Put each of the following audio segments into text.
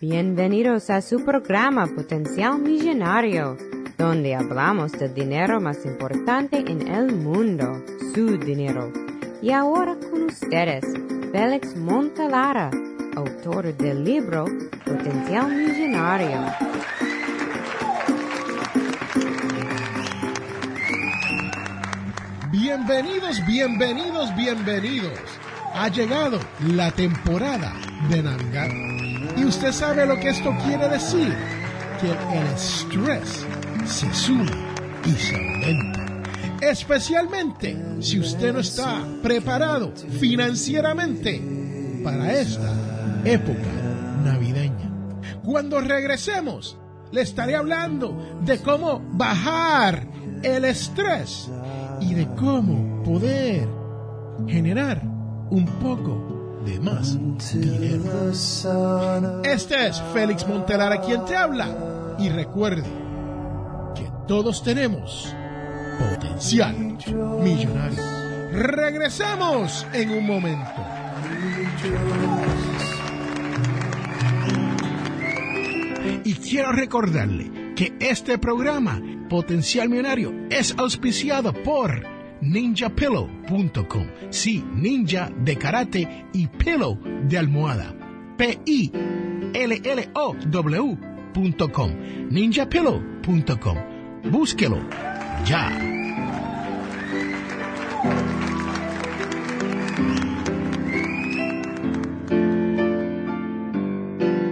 Bienvenidos a su programa Potencial Millonario, donde hablamos del dinero más importante en el mundo, su dinero. Y ahora con ustedes, Félix Montalara, autor del libro Potencial Millonario. Bienvenidos, bienvenidos, bienvenidos. Ha llegado la temporada de Navidad. Y usted sabe lo que esto quiere decir. Que el estrés se suma y se aumenta. Especialmente si usted no está preparado financieramente para esta época navideña. Cuando regresemos, le estaré hablando de cómo bajar el estrés y de cómo poder generar un poco de más dinero. Este es Félix Montelara quien te habla y recuerde que todos tenemos potencial millonario. Regresamos en un momento. Y quiero recordarle que este programa, Potencial Millonario, es auspiciado por ninjapillow.com. Sí, ninja de karate y pillow de almohada. P-I-L-L-O-W.com. ninjapillow.com. Búsquelo ya.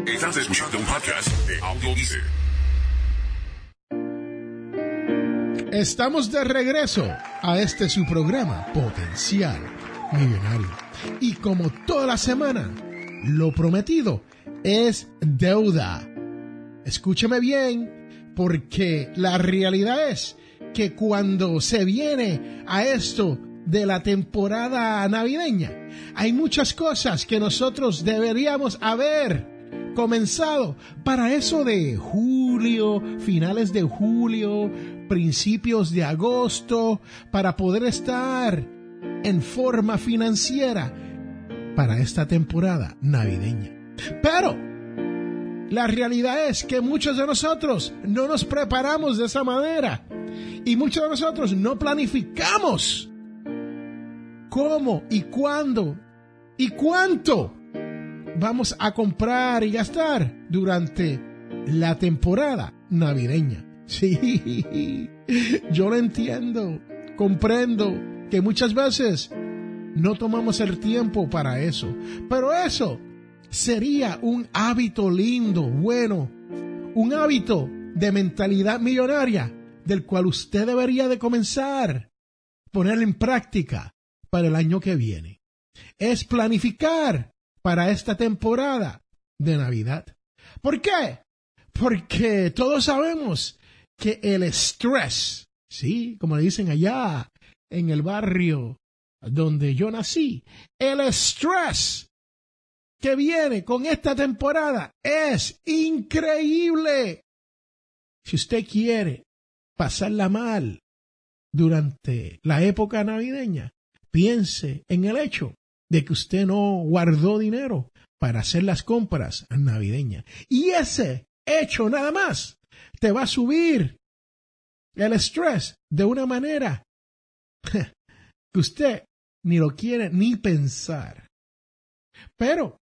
Estás escuchando un podcast de Audio Estamos de regreso a este su programa Potencial Millonario. Y como toda la semana, lo prometido es deuda. Escúcheme bien, porque la realidad es que cuando se viene a esto de la temporada navideña, hay muchas cosas que nosotros deberíamos haber comenzado para eso de julio, finales de julio, principios de agosto, para poder estar en forma financiera para esta temporada navideña. Pero la realidad es que muchos de nosotros no nos preparamos de esa manera y muchos de nosotros no planificamos cómo y cuándo y cuánto vamos a comprar y gastar durante la temporada navideña. Sí, yo lo entiendo, comprendo que muchas veces no tomamos el tiempo para eso, pero eso sería un hábito lindo, bueno, un hábito de mentalidad millonaria del cual usted debería de comenzar, poner en práctica para el año que viene. Es planificar para esta temporada de Navidad. ¿Por qué? Porque todos sabemos que el estrés, sí, como le dicen allá en el barrio donde yo nací, el estrés que viene con esta temporada es increíble. Si usted quiere pasarla mal durante la época navideña, piense en el hecho de que usted no guardó dinero para hacer las compras navideñas. Y ese hecho nada más te va a subir el estrés de una manera que usted ni lo quiere ni pensar. Pero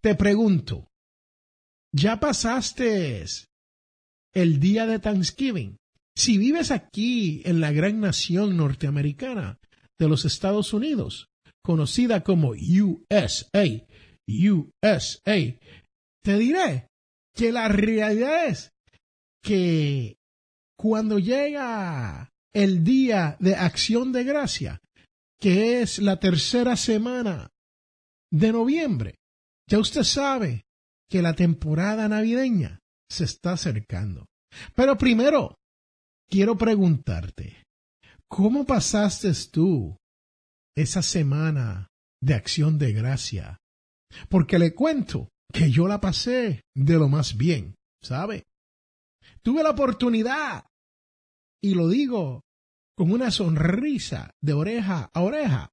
te pregunto, ¿ya pasaste el día de Thanksgiving? Si vives aquí en la gran nación norteamericana de los Estados Unidos, conocida como USA, USA, te diré que la realidad es que cuando llega el día de acción de gracia, que es la tercera semana de noviembre, ya usted sabe que la temporada navideña se está acercando. Pero primero, quiero preguntarte, ¿cómo pasaste tú esa semana de acción de gracia? Porque le cuento que yo la pasé de lo más bien, ¿sabe? Tuve la oportunidad, y lo digo con una sonrisa de oreja a oreja,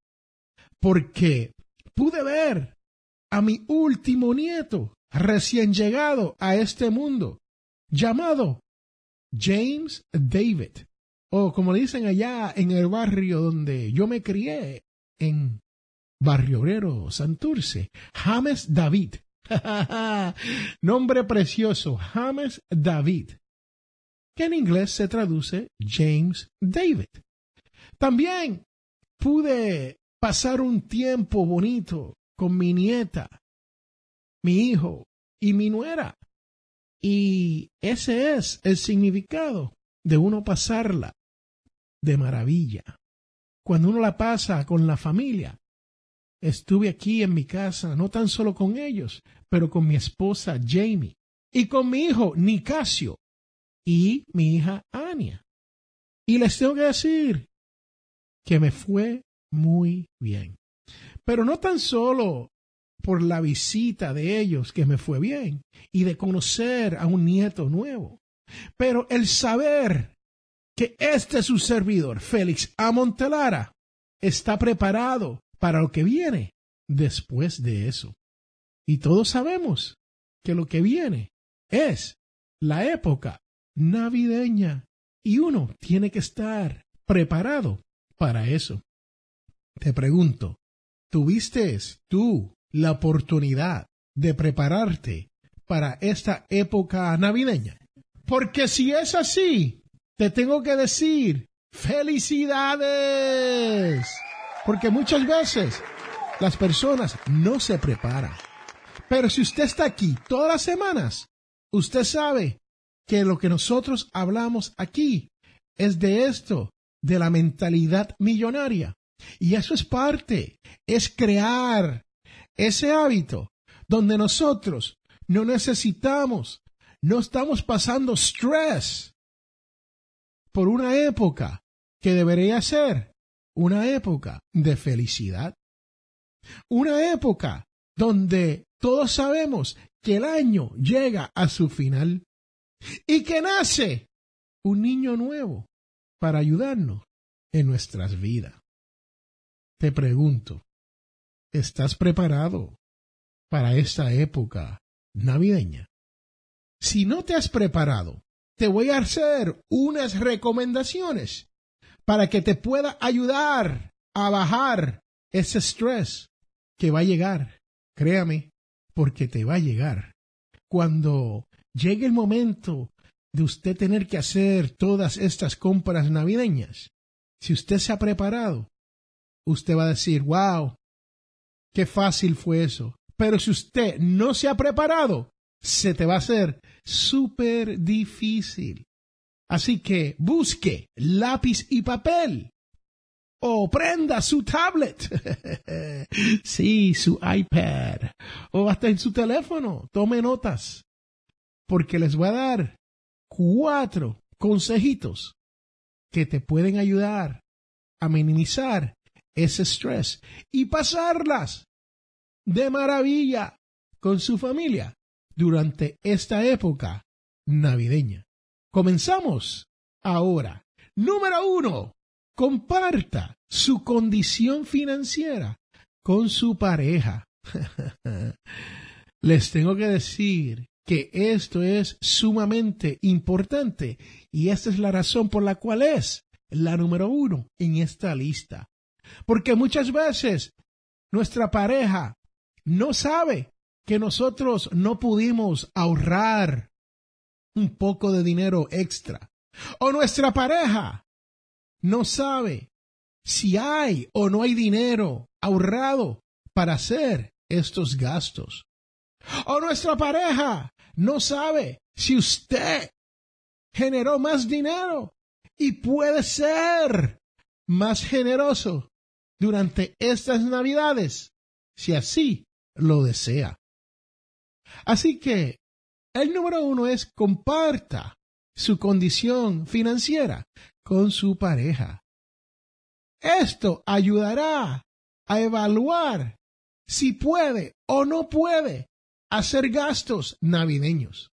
porque pude ver a mi último nieto recién llegado a este mundo, llamado James David, o como le dicen allá en el barrio donde yo me crié, en Barrio Obrero, Santurce, James David. Nombre precioso, James David, que en inglés se traduce James David. También pude pasar un tiempo bonito con mi nieta, mi hijo y mi nuera. Y ese es el significado de uno pasarla de maravilla. Cuando uno la pasa con la familia. Estuve aquí en mi casa, no tan solo con ellos, pero con mi esposa Jamie y con mi hijo Nicasio y mi hija Ania. Y les tengo que decir que me fue muy bien. Pero no tan solo por la visita de ellos que me fue bien y de conocer a un nieto nuevo, pero el saber que este su servidor, Félix Amontelara, está preparado para lo que viene después de eso. Y todos sabemos que lo que viene es la época navideña y uno tiene que estar preparado para eso. Te pregunto, ¿tuviste tú la oportunidad de prepararte para esta época navideña? Porque si es así, te tengo que decir, felicidades. Porque muchas veces las personas no se preparan. Pero si usted está aquí todas las semanas, usted sabe que lo que nosotros hablamos aquí es de esto, de la mentalidad millonaria. Y eso es parte, es crear ese hábito donde nosotros no necesitamos, no estamos pasando stress por una época que debería ser una época de felicidad. Una época donde todos sabemos que el año llega a su final y que nace un niño nuevo para ayudarnos en nuestras vidas. Te pregunto, ¿estás preparado para esta época navideña? Si no te has preparado, te voy a hacer unas recomendaciones para que te pueda ayudar a bajar ese estrés que va a llegar. Créame, porque te va a llegar. Cuando llegue el momento de usted tener que hacer todas estas compras navideñas, si usted se ha preparado, usted va a decir, wow, qué fácil fue eso. Pero si usted no se ha preparado, se te va a hacer súper difícil. Así que busque lápiz y papel o prenda su tablet, sí, su iPad o hasta en su teléfono. Tome notas porque les voy a dar cuatro consejitos que te pueden ayudar a minimizar ese estrés y pasarlas de maravilla con su familia durante esta época navideña. Comenzamos ahora. Número uno, comparta su condición financiera con su pareja. Les tengo que decir que esto es sumamente importante y esta es la razón por la cual es la número uno en esta lista. Porque muchas veces nuestra pareja no sabe que nosotros no pudimos ahorrar un poco de dinero extra. O nuestra pareja no sabe si hay o no hay dinero ahorrado para hacer estos gastos. O nuestra pareja no sabe si usted generó más dinero y puede ser más generoso durante estas navidades, si así lo desea. Así que el número uno es comparta su condición financiera con su pareja. Esto ayudará a evaluar si puede o no puede hacer gastos navideños.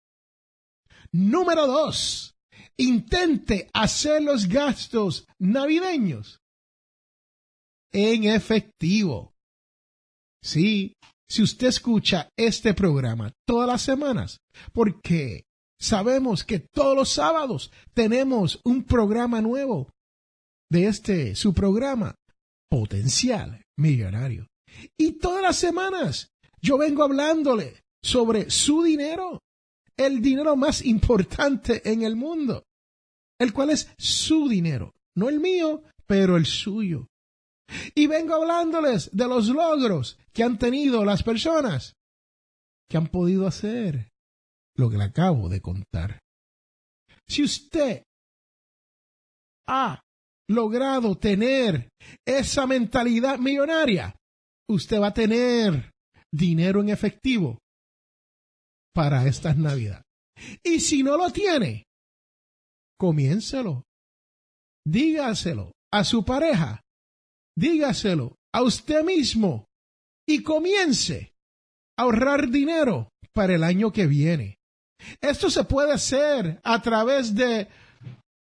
Número dos, intente hacer los gastos navideños en efectivo. Sí, si usted escucha este programa todas las semanas, porque sabemos que todos los sábados tenemos un programa nuevo de este, su programa, Potencial Millonario. Y todas las semanas yo vengo hablándole sobre su dinero, el dinero más importante en el mundo, el cual es su dinero, no el mío, pero el suyo. Y vengo hablándoles de los logros que han tenido las personas que han podido hacer lo que le acabo de contar. Si usted ha logrado tener esa mentalidad millonaria, usted va a tener dinero en efectivo para estas Navidades. Y si no lo tiene, comiénselo. Dígaselo a su pareja. Dígaselo a usted mismo. Y comience a ahorrar dinero para el año que viene. Esto se puede hacer a través de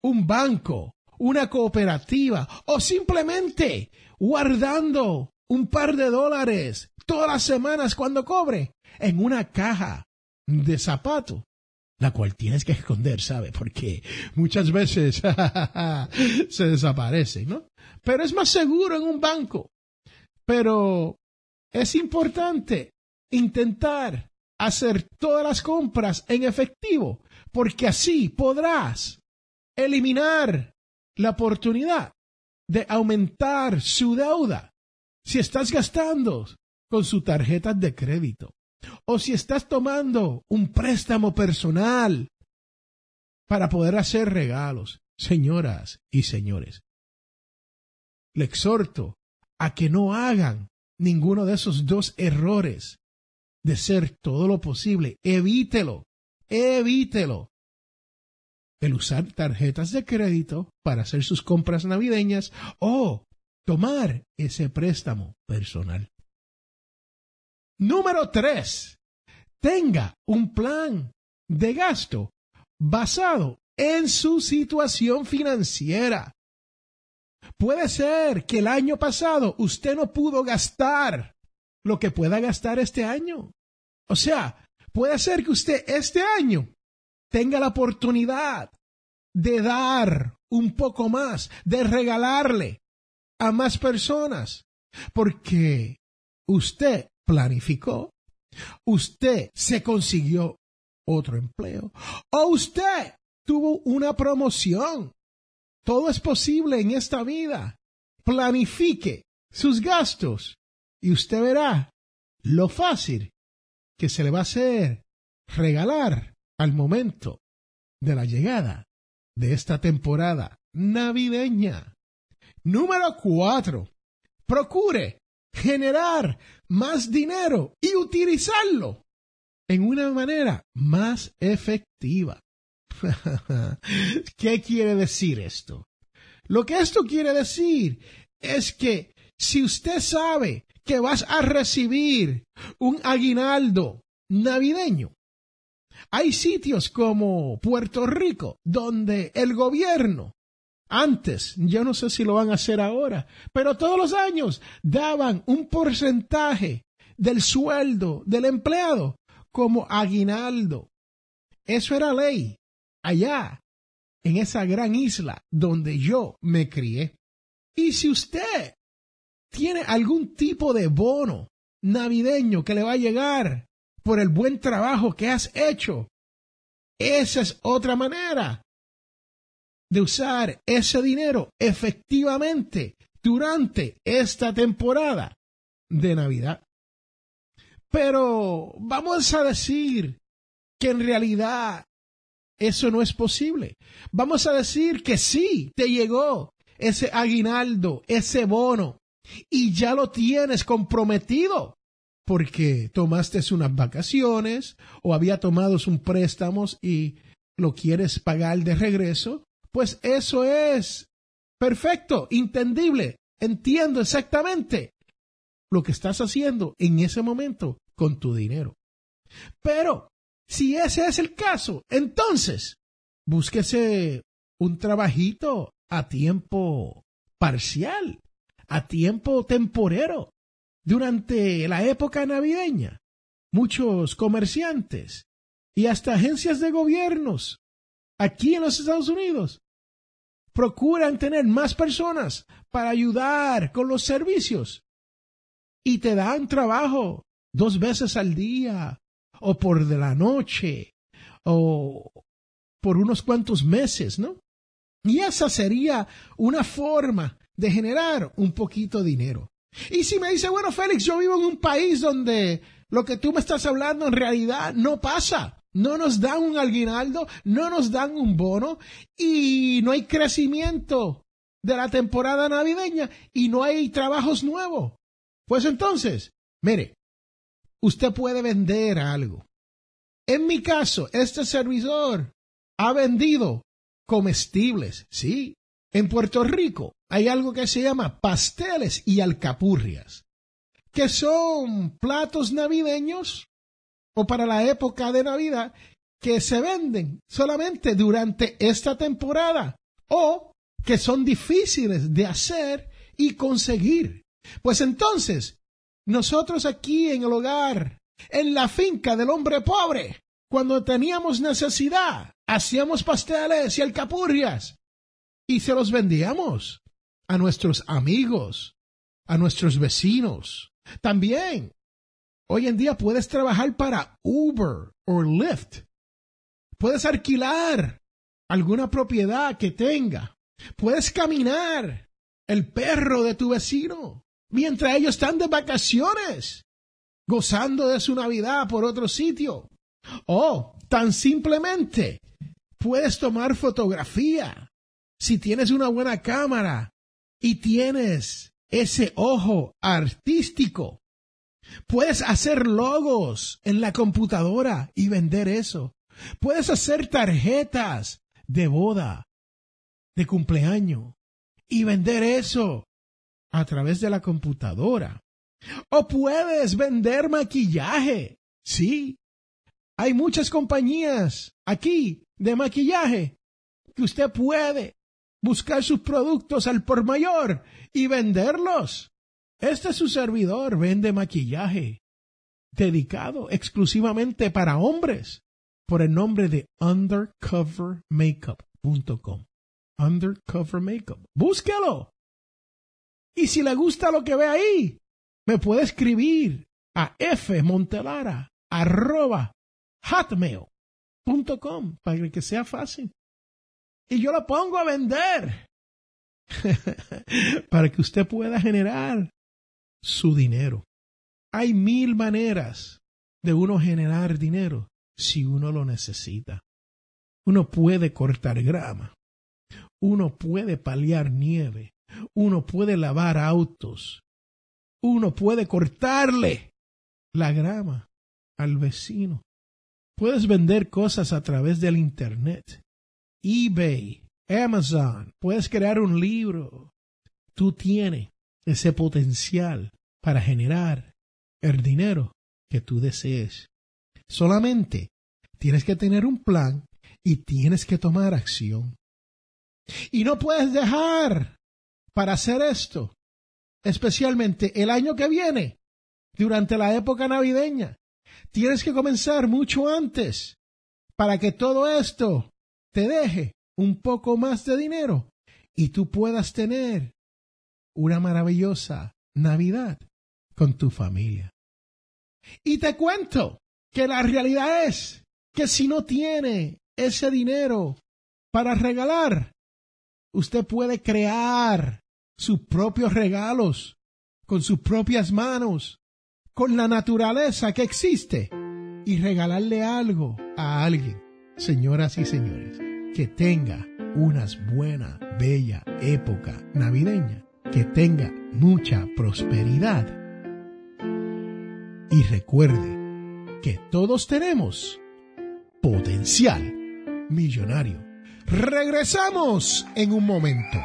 un banco, una cooperativa o simplemente guardando un par de dólares todas las semanas cuando cobre en una caja de zapato, la cual tienes que esconder, ¿sabe? Porque muchas veces se desaparece, ¿no? Pero es más seguro en un banco. Pero es importante intentar hacer todas las compras en efectivo, porque así podrás eliminar la oportunidad de aumentar su deuda si estás gastando con su tarjeta de crédito o si estás tomando un préstamo personal para poder hacer regalos, señoras y señores. Le exhorto a que no hagan ninguno de esos dos errores de ser todo lo posible. Evítelo, evítelo. El usar tarjetas de crédito para hacer sus compras navideñas o tomar ese préstamo personal. Número tres, tenga un plan de gasto basado en su situación financiera. Puede ser que el año pasado usted no pudo gastar lo que pueda gastar este año. O sea, puede ser que usted este año tenga la oportunidad de dar un poco más, de regalarle a más personas, porque usted planificó, usted se consiguió otro empleo o usted tuvo una promoción. Todo es posible en esta vida. Planifique sus gastos y usted verá lo fácil que se le va a hacer regalar al momento de la llegada de esta temporada navideña. Número cuatro. Procure generar más dinero y utilizarlo en una manera más efectiva. ¿Qué quiere decir esto? Lo que esto quiere decir es que si usted sabe que vas a recibir un aguinaldo navideño. Hay sitios como Puerto Rico donde el gobierno, antes, yo no sé si lo van a hacer ahora, pero todos los años daban un porcentaje del sueldo del empleado como aguinaldo. Eso era ley allá, en esa gran isla donde yo me crié. Y si usted tiene algún tipo de bono navideño que le va a llegar por el buen trabajo que has hecho. Esa es otra manera de usar ese dinero efectivamente durante esta temporada de Navidad. Pero vamos a decir que en realidad eso no es posible. Vamos a decir que sí, te llegó ese aguinaldo, ese bono, y ya lo tienes comprometido porque tomaste unas vacaciones o había tomado un préstamo y lo quieres pagar de regreso, pues eso es perfecto, entendible, entiendo exactamente lo que estás haciendo en ese momento con tu dinero. Pero si ese es el caso, entonces búsquese un trabajito a tiempo parcial a tiempo temporero durante la época navideña, muchos comerciantes y hasta agencias de gobiernos aquí en los Estados Unidos procuran tener más personas para ayudar con los servicios y te dan trabajo dos veces al día o por de la noche o por unos cuantos meses, ¿no? Y esa sería una forma de generar un poquito de dinero. Y si me dice, bueno, Félix, yo vivo en un país donde lo que tú me estás hablando en realidad no pasa. No nos dan un aguinaldo, no nos dan un bono y no hay crecimiento de la temporada navideña y no hay trabajos nuevos. Pues entonces, mire, usted puede vender algo. En mi caso, este servidor ha vendido comestibles, sí. En Puerto Rico hay algo que se llama pasteles y alcapurrias, que son platos navideños o para la época de Navidad que se venden solamente durante esta temporada o que son difíciles de hacer y conseguir. Pues entonces, nosotros aquí en el hogar, en la finca del hombre pobre, cuando teníamos necesidad, hacíamos pasteles y alcapurrias y se los vendíamos a nuestros amigos, a nuestros vecinos. También, hoy en día puedes trabajar para Uber o Lyft. Puedes alquilar alguna propiedad que tenga. Puedes caminar el perro de tu vecino mientras ellos están de vacaciones, gozando de su Navidad por otro sitio. O tan simplemente puedes tomar fotografía si tienes una buena cámara y tienes ese ojo artístico. Puedes hacer logos en la computadora y vender eso. Puedes hacer tarjetas de boda, de cumpleaños y vender eso a través de la computadora. O puedes vender maquillaje. Sí. Hay muchas compañías aquí de maquillaje que usted puede buscar sus productos al por mayor y venderlos. Este es su servidor, vende maquillaje dedicado exclusivamente para hombres por el nombre de undercovermakeup.com. Undercover Makeup. Búsquelo. Y si le gusta lo que ve ahí, me puede escribir a fmontelara arroba hotmail.com para que sea fácil. Y yo lo pongo a vender para que usted pueda generar su dinero. Hay mil maneras de uno generar dinero si uno lo necesita. Uno puede cortar grama. Uno puede paliar nieve uno puede lavar autos, uno puede cortarle la grama al vecino. Puedes vender cosas a través del Internet, eBay, Amazon, puedes crear un libro. Tú tienes ese potencial para generar el dinero que tú desees. Solamente tienes que tener un plan y tienes que tomar acción. Y no puedes dejar para hacer esto, especialmente el año que viene, durante la época navideña. Tienes que comenzar mucho antes para que todo esto te deje un poco más de dinero y tú puedas tener una maravillosa Navidad con tu familia. Y te cuento que la realidad es que si no tiene ese dinero para regalar, usted puede crear sus propios regalos, con sus propias manos, con la naturaleza que existe y regalarle algo a alguien. Señoras y señores, que tenga unas buena, bella época navideña, que tenga mucha prosperidad. Y recuerde que todos tenemos potencial millonario. Regresamos en un momento.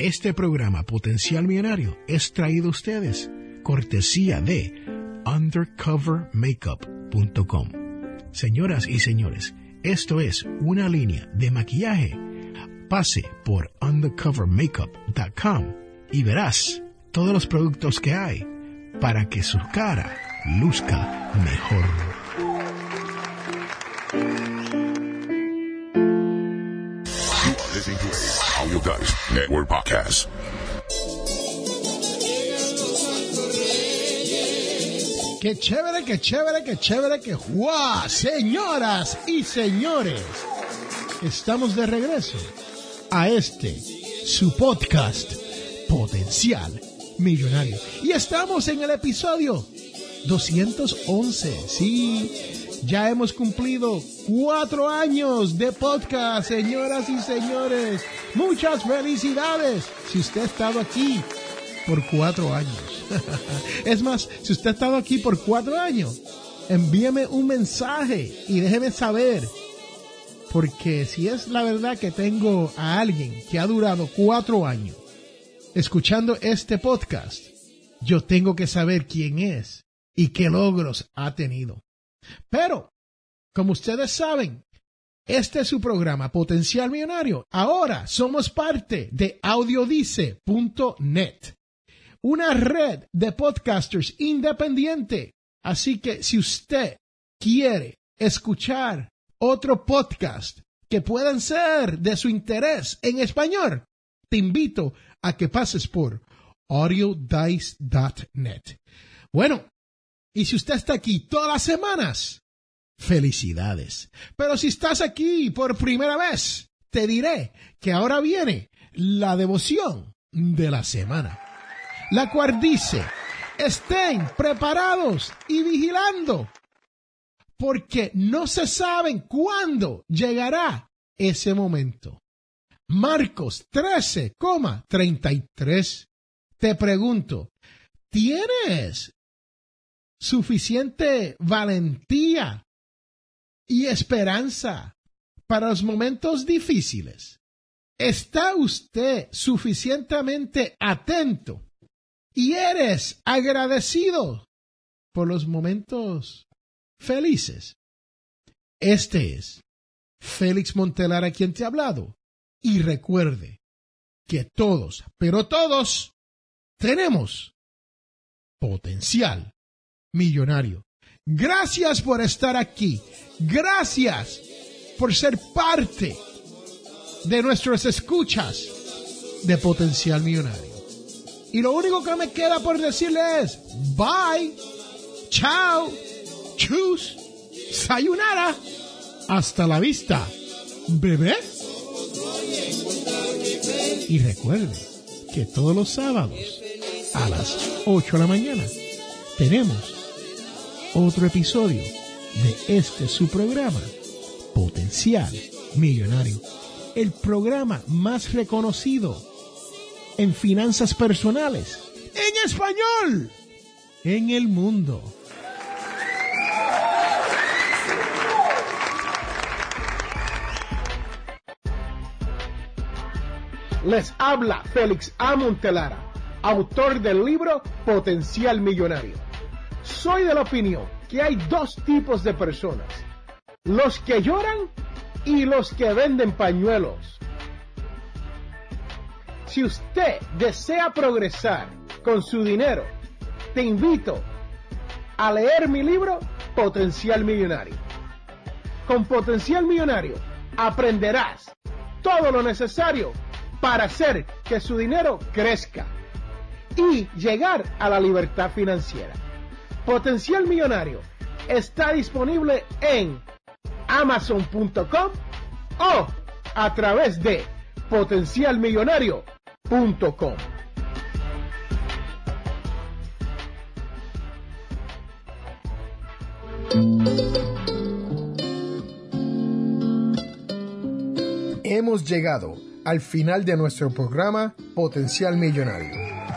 Este programa Potencial Millonario es traído a ustedes cortesía de undercovermakeup.com. Señoras y señores, esto es una línea de maquillaje pase por undercovermakeup.com y verás todos los productos que hay para que su cara luzca mejor. Qué chévere, qué chévere, qué chévere, qué ¡guau! Señoras y señores, estamos de regreso a este, su podcast, Potencial Millonario. Y estamos en el episodio 211. Sí, ya hemos cumplido cuatro años de podcast, señoras y señores. Muchas felicidades si usted ha estado aquí por cuatro años. es más, si usted ha estado aquí por cuatro años, envíeme un mensaje y déjeme saber. Porque si es la verdad que tengo a alguien que ha durado cuatro años escuchando este podcast, yo tengo que saber quién es y qué logros ha tenido. Pero, como ustedes saben, este es su programa Potencial Millonario. Ahora somos parte de audiodice.net, una red de podcasters independiente. Así que si usted quiere escuchar otro podcast que puedan ser de su interés en español, te invito a que pases por audiodice.net. Bueno, y si usted está aquí todas las semanas, felicidades. Pero si estás aquí por primera vez, te diré que ahora viene la devoción de la semana, la cual dice, estén preparados y vigilando, porque no se saben cuándo llegará ese momento. Marcos 13,33. Te pregunto, ¿tienes suficiente valentía y esperanza para los momentos difíciles? ¿Está usted suficientemente atento y eres agradecido por los momentos felices? Este es Félix Montelar a quien te ha hablado. Y recuerde que todos, pero todos, tenemos potencial millonario. Gracias por estar aquí. Gracias por ser parte de nuestras escuchas de potencial millonario. Y lo único que me queda por decirle es bye, chao, chus, sayonara, hasta la vista, bebé. Y recuerde que todos los sábados a las 8 de la mañana tenemos otro episodio de este su programa, Potencial Millonario. El programa más reconocido en finanzas personales, en español, en el mundo. Les habla Félix A. Montelara, autor del libro Potencial Millonario. Soy de la opinión que hay dos tipos de personas, los que lloran y los que venden pañuelos. Si usted desea progresar con su dinero, te invito a leer mi libro Potencial Millonario. Con Potencial Millonario aprenderás todo lo necesario para hacer que su dinero crezca y llegar a la libertad financiera. Potencial Millonario está disponible en amazon.com o a través de potencialmillonario.com. Hemos llegado al final de nuestro programa Potencial Millonario.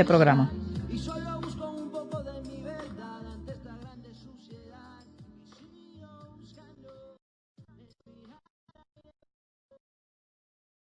este programa.